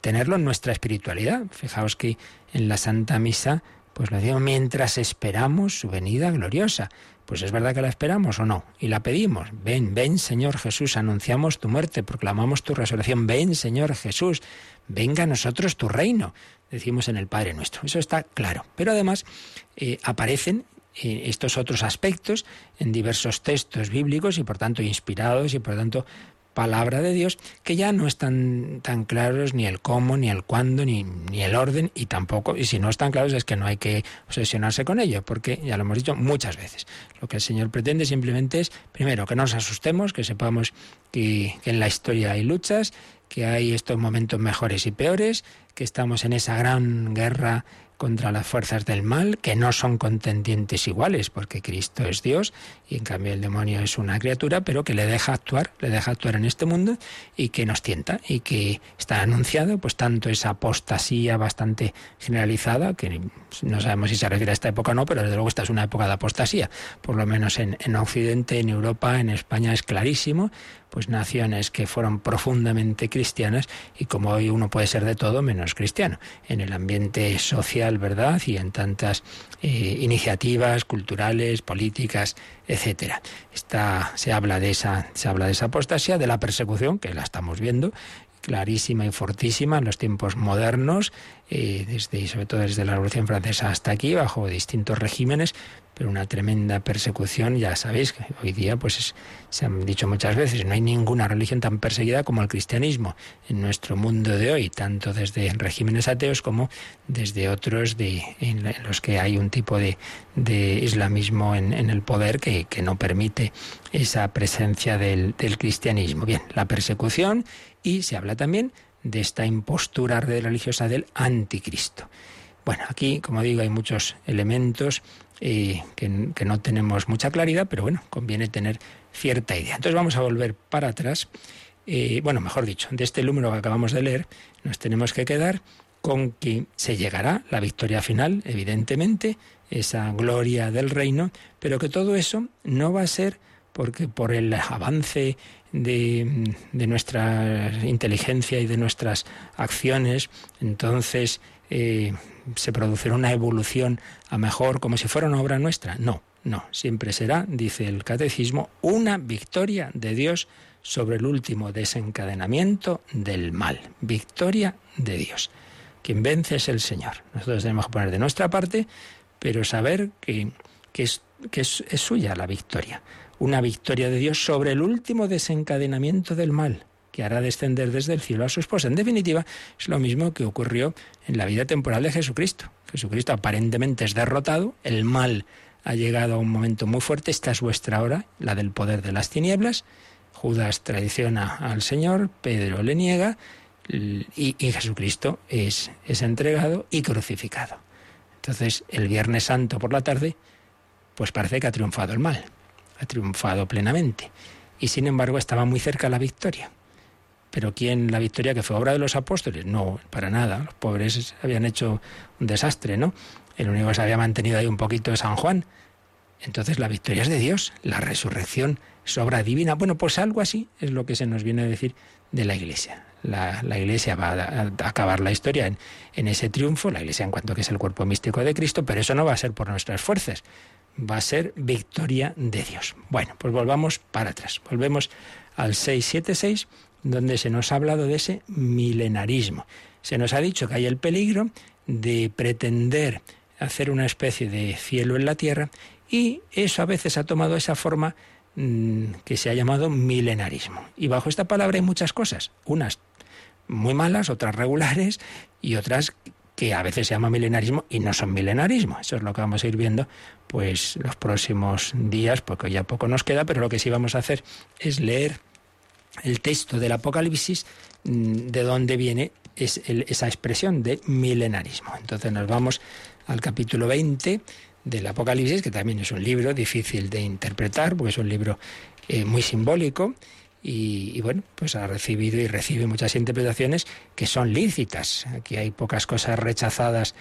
tenerlo en nuestra espiritualidad. Fijaos que en la Santa Misa, pues lo digo mientras esperamos su venida gloriosa. Pues es verdad que la esperamos o no, y la pedimos. Ven, ven Señor Jesús, anunciamos tu muerte, proclamamos tu resurrección. Ven Señor Jesús, venga a nosotros tu reino decimos en el Padre Nuestro. Eso está claro. Pero además eh, aparecen eh, estos otros aspectos en diversos textos bíblicos y por tanto inspirados y por tanto palabra de Dios que ya no están tan claros ni el cómo, ni el cuándo, ni, ni, el orden y tampoco, y si no están claros es que no hay que obsesionarse con ello, porque ya lo hemos dicho muchas veces. Lo que el Señor pretende simplemente es, primero, que no nos asustemos, que sepamos que, que en la historia hay luchas, que hay estos momentos mejores y peores, que estamos en esa gran guerra contra las fuerzas del mal, que no son contendientes iguales, porque Cristo es Dios y en cambio el demonio es una criatura, pero que le deja actuar, le deja actuar en este mundo y que nos tienta y que está anunciado, pues tanto esa apostasía bastante generalizada, que no sabemos si se refiere a esta época o no, pero desde luego esta es una época de apostasía, por lo menos en, en Occidente, en Europa, en España es clarísimo, pues naciones que fueron profundamente cristianas y como hoy uno puede ser de todo menos cristiano, en el ambiente social, ¿verdad? Y en tantas eh, iniciativas culturales, políticas, etcétera. Está, se habla de esa, se habla de esa apostasía, de la persecución, que la estamos viendo, clarísima y fortísima en los tiempos modernos, eh, desde, sobre todo desde la Revolución Francesa hasta aquí, bajo distintos regímenes, pero una tremenda persecución, ya sabéis que hoy día pues se han dicho muchas veces, no hay ninguna religión tan perseguida como el cristianismo en nuestro mundo de hoy, tanto desde regímenes ateos como desde otros de, en los que hay un tipo de, de islamismo en, el poder que, que, no permite esa presencia del cristianismo. Bien, la persecución y se habla también de esta impostura religiosa del anticristo. Bueno, aquí, como digo, hay muchos elementos eh, que, no tenemos mucha claridad, pero bueno, conviene tener cierta idea. Entonces vamos a volver para atrás. Eh, bueno, mejor dicho, de este número que acabamos de leer, nos tenemos que quedar con que se llegará la victoria final, evidentemente, esa gloria del reino, pero que todo eso no va a ser porque por el avance de, de, nuestra inteligencia y de nuestras acciones, entonces eh, se producirá una evolución a mejor como si fuera una obra nuestra. No, no, siempre será, dice el catecismo, una victoria de Dios sobre el último desencadenamiento del mal. Victoria de Dios. Quien vence es el Señor. Nosotros tenemos que poner de nuestra parte, pero saber que, que, es, que es, es suya la victoria. Una victoria de Dios sobre el último desencadenamiento del mal que hará descender desde el cielo a su esposa. En definitiva, es lo mismo que ocurrió en la vida temporal de Jesucristo. Jesucristo aparentemente es derrotado, el mal ha llegado a un momento muy fuerte, esta es vuestra hora, la del poder de las tinieblas. Judas traiciona al Señor, Pedro le niega y, y Jesucristo es, es entregado y crucificado. Entonces, el Viernes Santo por la tarde, pues parece que ha triunfado el mal, ha triunfado plenamente. Y sin embargo estaba muy cerca la victoria. Pero ¿quién la victoria que fue obra de los apóstoles? No, para nada. Los pobres habían hecho un desastre, ¿no? El único se había mantenido ahí un poquito es San Juan. Entonces la victoria es de Dios, la resurrección es obra divina. Bueno, pues algo así es lo que se nos viene a decir de la Iglesia. La, Iglesia va a, acabar la historia en ese triunfo, la Iglesia en cuanto que es el cuerpo místico de Cristo, pero eso no va a ser por nuestras fuerzas, va a ser victoria de Dios. Bueno, pues volvamos para atrás, volvemos al 676 donde se nos ha hablado de ese milenarismo. Se nos ha dicho que hay el peligro de pretender hacer una especie de cielo en la tierra y eso a veces ha tomado esa forma mmm, que se ha llamado milenarismo. Y bajo esta palabra hay muchas cosas, unas muy malas, otras regulares y otras que a veces se llama milenarismo y no son milenarismo. Eso es lo que vamos a ir viendo pues los próximos días, porque ya poco nos queda, pero lo que sí vamos a hacer es leer el texto del Apocalipsis de dónde viene esa expresión de milenarismo. Entonces nos vamos al capítulo 20 del Apocalipsis, que también es un libro difícil de interpretar, porque es un libro eh, muy simbólico. Y, bueno, pues ha recibido y recibe muchas interpretaciones que son lícitas. Aquí hay pocas cosas rechazadas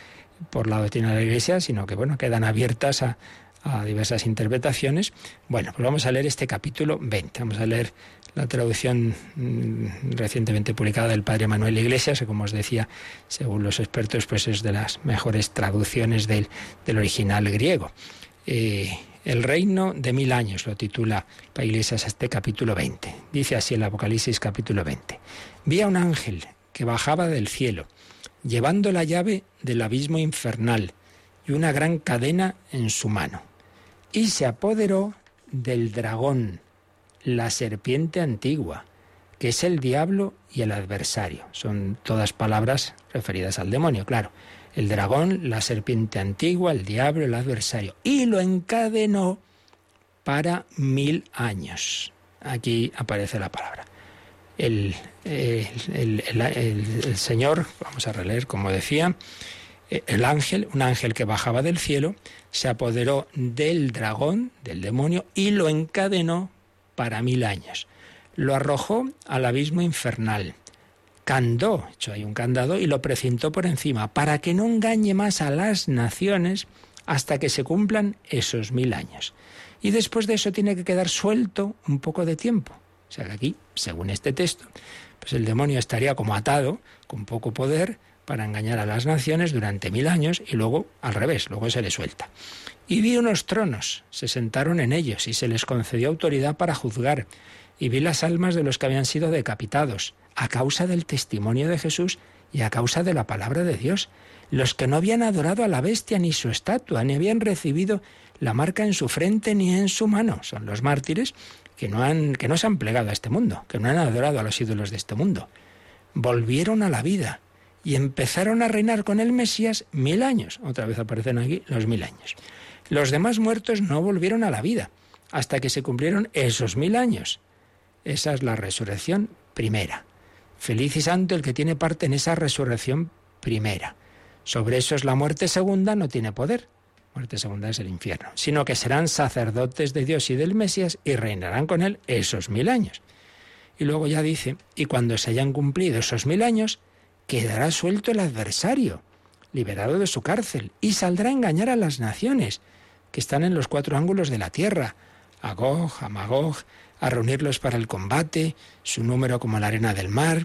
por la doctrina de la Iglesia, sino que bueno, quedan abiertas a, diversas interpretaciones. Bueno, pues vamos a leer este capítulo 20. Vamos a leer la traducción mmm, recientemente publicada del padre Manuel Iglesias, que como os decía, según los expertos, pues es de las mejores traducciones del, del original griego. Eh, el reino de mil años lo titula para Iglesias este capítulo 20. Dice así el Apocalipsis capítulo 20. Vi a un ángel que bajaba del cielo, llevando la llave del abismo infernal y una gran cadena en su mano. Y se apoderó del dragón, la serpiente antigua, que es el diablo y el adversario. Son todas palabras referidas al demonio, claro. El dragón, la serpiente antigua, el diablo, el adversario. Y lo encadenó para mil años. Aquí aparece la palabra. El, el, el, el, Señor, vamos a releer como decía, el ángel, un ángel que bajaba del cielo, se apoderó del dragón, del demonio, y lo encadenó para mil años. Lo arrojó al abismo infernal. Candó, hecho hay un candado, y lo precintó por encima, para que no engañe más a las naciones hasta que se cumplan esos mil años. Y después de eso tiene que quedar suelto un poco de tiempo. O sea que aquí, según este texto, pues el demonio estaría como atado, con poco poder, para engañar a las naciones durante mil años y luego al revés, luego se le suelta. Y vi unos tronos, se sentaron en ellos y se les concedió autoridad para juzgar. Y vi las almas de los que habían sido decapitados a causa del testimonio de Jesús y a causa de la palabra de Dios, los que no habían adorado a la bestia ni su estatua, ni habían recibido la marca en su frente ni en su mano. Son los mártires que no, han, que no se han plegado a este mundo, que no han adorado a los ídolos de este mundo. Volvieron a la vida y empezaron a reinar con el Mesías mil años. Otra vez aparecen aquí los mil años. Los demás muertos no volvieron a la vida hasta que se cumplieron esos mil años. Esa es la resurrección primera. Feliz y santo el que tiene parte en esa resurrección primera. Sobre eso es la muerte segunda, no tiene poder. Muerte segunda es el infierno. Sino que serán sacerdotes de Dios y del Mesías y reinarán con él esos mil años. Y luego ya dice, y cuando se hayan cumplido esos mil años, quedará suelto el adversario, liberado de su cárcel, y saldrá a engañar a las naciones que están en los cuatro ángulos de la tierra, a Gog, a reunirlos para el combate, su número como la arena del mar.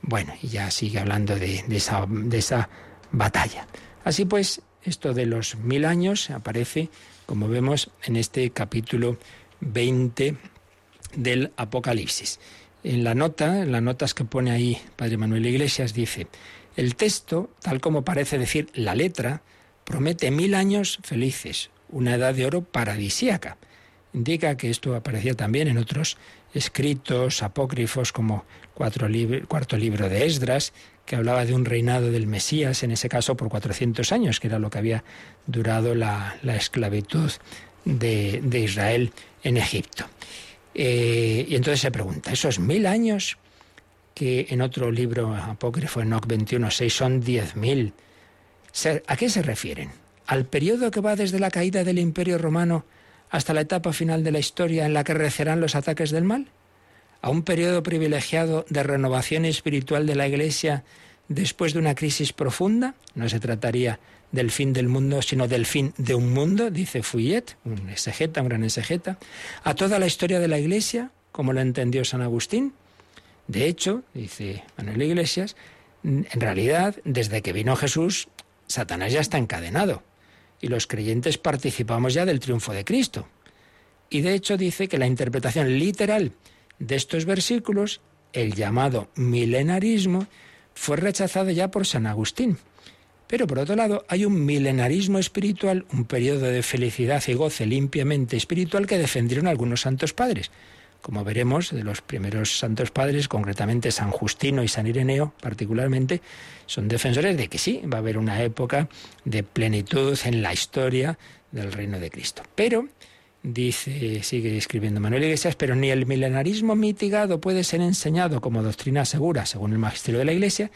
Bueno, y ya sigue hablando de, esa, de esa batalla. Así pues, esto de los mil años aparece, como vemos, en este capítulo 20 del Apocalipsis. En la nota, en las notas que pone ahí Padre Manuel Iglesias, dice, el texto, tal como parece decir la letra, promete mil años felices, una edad de oro paradisíaca. Indica que esto aparecía también en otros escritos apócrifos como cuarto libro de Esdras, que hablaba de un reinado del Mesías, en ese caso por 400 años, que era lo que había durado la, esclavitud de, Israel en Egipto. Eh, y entonces se pregunta, ¿esos mil años que en otro libro apócrifo, en Noc 21.6, son 10.000, ¿a qué se refieren? ¿Al periodo que va desde la caída del Imperio Romano hasta la etapa final de la historia en la que recerán los ataques del mal? ¿A un periodo privilegiado de renovación espiritual de la Iglesia después de una crisis profunda? No se trataría del fin del mundo, sino del fin de un mundo, dice Fouillet, un exegeta, un gran exegeta. ¿A toda la historia de la Iglesia, como lo entendió San Agustín? De hecho, dice Manuel Iglesias, en realidad, desde que vino Jesús, Satanás ya está encadenado y los creyentes participamos ya del triunfo de Cristo. Y de hecho dice que la interpretación literal de estos versículos, el llamado milenarismo, fue rechazado ya por San Agustín. Pero por otro lado, hay un milenarismo espiritual, un periodo de felicidad y goce limpiamente espiritual que defendieron algunos santos padres como veremos, de los primeros santos padres, concretamente San Justino y San Ireneo particularmente, son defensores de que sí, va a haber una época de plenitud en la historia del reino de Cristo. Pero, dice, sigue escribiendo Manuel Iglesias, pero ni el milenarismo mitigado puede ser enseñado como doctrina segura, según el magisterio de la Iglesia,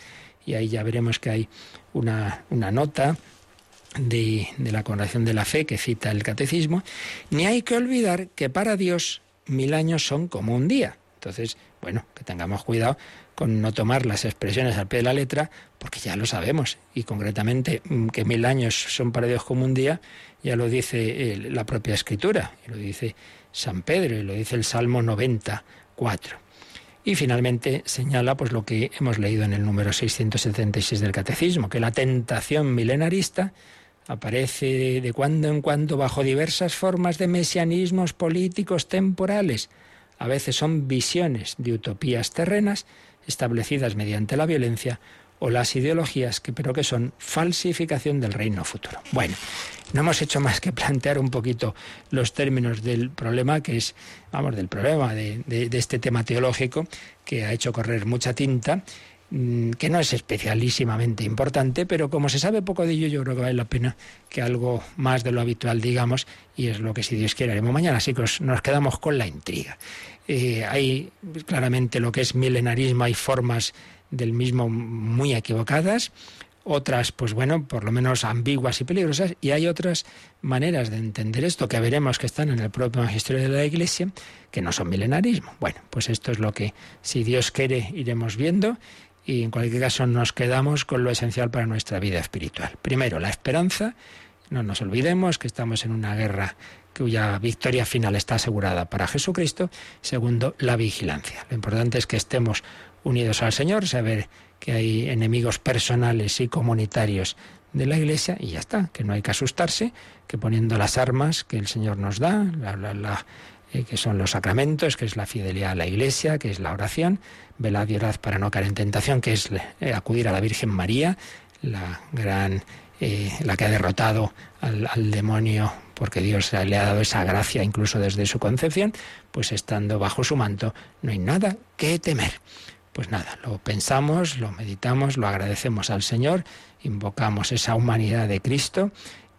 y ahí ya veremos que hay una, una nota de, de la congregación de la fe que cita el catecismo, ni hay que olvidar que para Dios mil años son como un día. Entonces, bueno, que tengamos cuidado con no tomar las expresiones al pie de la letra, porque ya lo sabemos. Y concretamente mm, que mil años son para Dios como un día, ya lo dice eh, la propia Escritura, y lo dice San Pedro, y lo dice el Salmo 94. Y finalmente señala pues lo que hemos leído en el número 676 del Catecismo, que la tentación milenarista Aparece de cuando en cuando bajo diversas formas de mesianismos políticos temporales. A veces son visiones de utopías terrenas establecidas mediante la violencia o las ideologías que pero que son falsificación del reino futuro. Bueno, no hemos hecho más que plantear un poquito los términos del problema que es, vamos, del problema de, este tema teológico que ha hecho correr mucha tinta que no es especialísimamente importante, pero como se sabe poco de ello, yo creo que vale la pena que algo más de lo habitual digamos, y es lo que si Dios quiere haremos mañana, así que nos quedamos con la intriga. Eh, hay claramente lo que es milenarismo, hay formas del mismo muy equivocadas, otras, pues bueno, por lo menos ambiguas y peligrosas, y hay otras maneras de entender esto que veremos que están en el propio magisterio de la Iglesia, que no son milenarismo. Bueno, pues esto es lo que, si Dios quiere, iremos viendo y en cualquier caso nos quedamos con lo esencial para nuestra vida espiritual. Primero, la esperanza. No nos olvidemos que estamos en una guerra cuya victoria final está asegurada para Jesucristo. Segundo, la vigilancia. Lo importante es que estemos unidos al Señor, saber que hay enemigos personales y comunitarios de la Iglesia y ya está, que no hay que asustarse, que poniendo las armas que el Señor nos da, la, la, eh, que son los sacramentos, que es la fidelidad a la Iglesia, que es la oración, velad y orad para no caer en tentación, que es eh, acudir a la Virgen María, la gran, eh, la que ha derrotado al, al, demonio porque Dios le ha dado esa gracia incluso desde su concepción, pues estando bajo su manto no hay nada que temer. Pues nada, lo pensamos, lo meditamos, lo agradecemos al Señor, invocamos esa humanidad de Cristo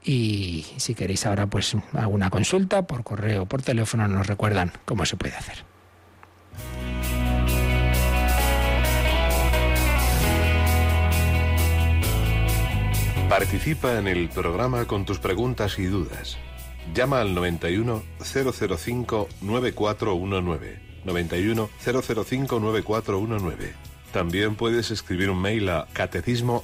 y si queréis ahora pues alguna consulta por correo o por teléfono nos recuerdan cómo se puede hacer. Participa en el programa con tus preguntas y dudas. Llama al 91 005 9419. 91 005 9419. También puedes escribir un mail a catecismo.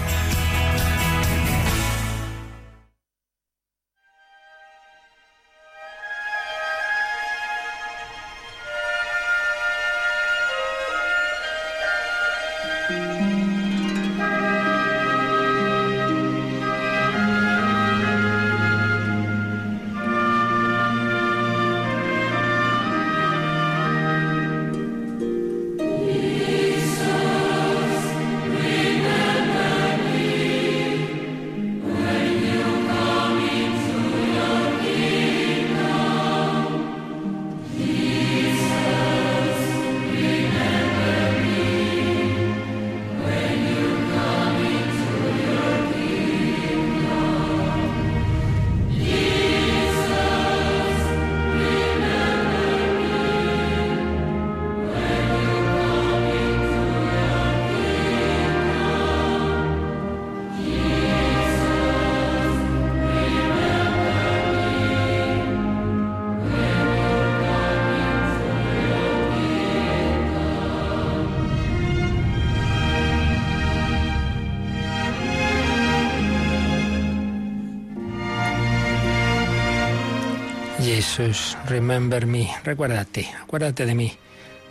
Jesus, remember me, recuérdate, acuérdate de mí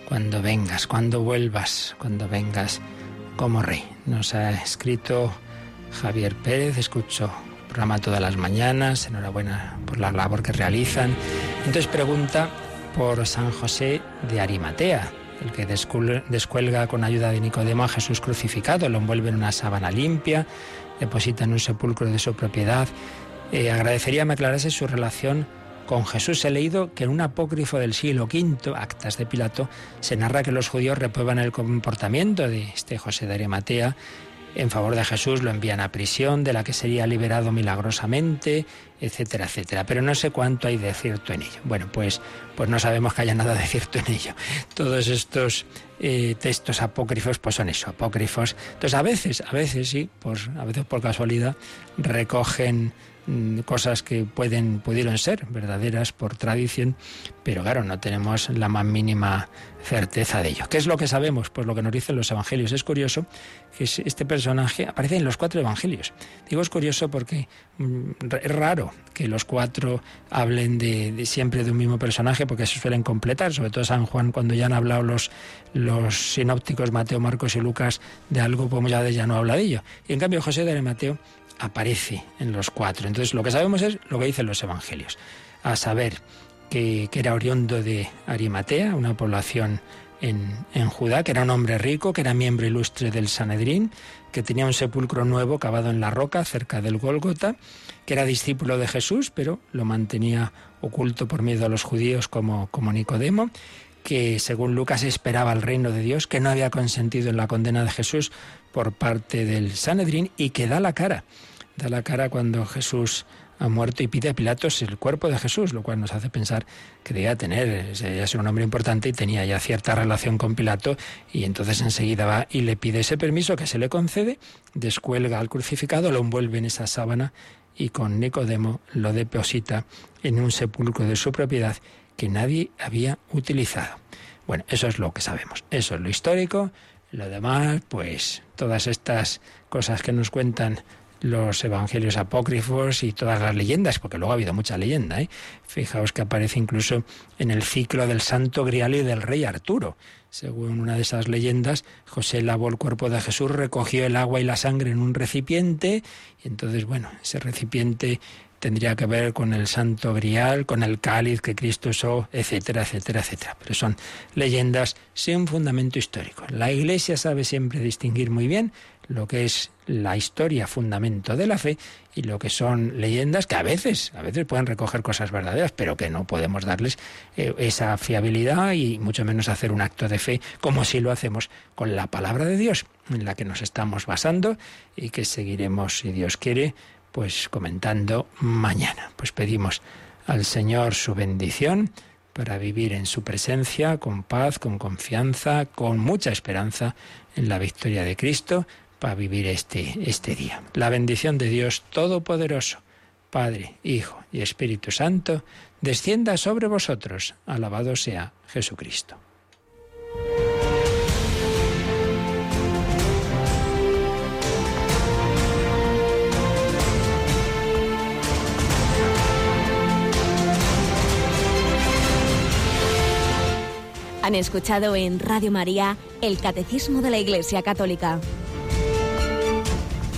cuando vengas, cuando vuelvas, cuando vengas como rey. Nos ha escrito Javier Pérez, escucho el programa todas las mañanas, enhorabuena por la labor que realizan. Entonces pregunta por San José de Arimatea, el que descuelga con ayuda de Nicodemo a Jesús crucificado, lo envuelve en una sábana limpia, deposita en un sepulcro de su propiedad. Eh, agradecería me aclarase su relación con Jesús. He leído que en un apócrifo del siglo V, Actas de Pilato, se narra que los judíos reprueban el comportamiento de este José de Arimatea en favor de Jesús, lo envían a prisión, de la que sería liberado milagrosamente, etcétera, etcétera. Pero no sé cuánto hay de cierto en ello. Bueno, pues, pues no sabemos que haya nada de cierto en ello. Todos estos eh, textos apócrifos, pues son eso, apócrifos. Entonces, a veces, a veces sí, a veces por casualidad, recogen cosas que pueden pudieron ser verdaderas por tradición, pero claro, no tenemos la más mínima certeza de ello. ¿Qué es lo que sabemos? Pues lo que nos dicen los evangelios. Es curioso que es- este personaje aparece en los cuatro evangelios. Digo es curioso porque mm, es raro que los cuatro hablen de, siempre de un mismo personaje porque se suelen completar, sobre todo San Juan cuando ya han hablado los, los sinópticos Mateo, Marcos y Lucas de algo, pues ya, ya no habla de ello. Y en cambio José de Mateo aparece en los cuatro. Entonces lo que sabemos es lo que dicen los evangelios. A saber, que, era oriundo de Arimatea, una población en, en Judá, que era un hombre rico, que era miembro ilustre del Sanedrín, que tenía un sepulcro nuevo cavado en la roca cerca del Gólgota, que era discípulo de Jesús, pero lo mantenía oculto por miedo a los judíos como, como Nicodemo, que según Lucas esperaba el reino de Dios, que no había consentido en la condena de Jesús por parte del Sanedrín y que da la cara. La cara cuando Jesús ha muerto y pide a Pilatos el cuerpo de Jesús, lo cual nos hace pensar que debía tener, ya ser un hombre importante y tenía ya cierta relación con Pilato y entonces enseguida va y le pide ese permiso que se le concede, descuelga al crucificado, lo envuelve en esa sábana y con Nicodemo lo deposita en un sepulcro de su propiedad que nadie había utilizado. Bueno, eso es lo que sabemos, eso es lo histórico, lo demás, pues todas estas cosas que nos cuentan los evangelios apócrifos y todas las leyendas, porque luego ha habido mucha leyenda. ¿eh? Fijaos que aparece incluso en el ciclo del Santo Grial y del Rey Arturo. Según una de esas leyendas, José lavó el cuerpo de Jesús, recogió el agua y la sangre en un recipiente, y entonces, bueno, ese recipiente tendría que ver con el Santo Grial, con el cáliz que Cristo usó, etcétera, etcétera, etcétera. Pero son leyendas sin fundamento histórico. La Iglesia sabe siempre distinguir muy bien lo que es la historia, fundamento de la fe, y lo que son leyendas que a veces, a veces pueden recoger cosas verdaderas, pero que no podemos darles eh, esa fiabilidad y mucho menos hacer un acto de fe como si lo hacemos con la palabra de Dios, en la que nos estamos basando y que seguiremos, si Dios quiere, pues comentando mañana. Pues pedimos al Señor su bendición para vivir en su presencia con paz, con confianza, con mucha esperanza en la victoria de Cristo para vivir este, este día. La bendición de Dios Todopoderoso, Padre, Hijo y Espíritu Santo, descienda sobre vosotros. Alabado sea Jesucristo. Han escuchado en Radio María el Catecismo de la Iglesia Católica.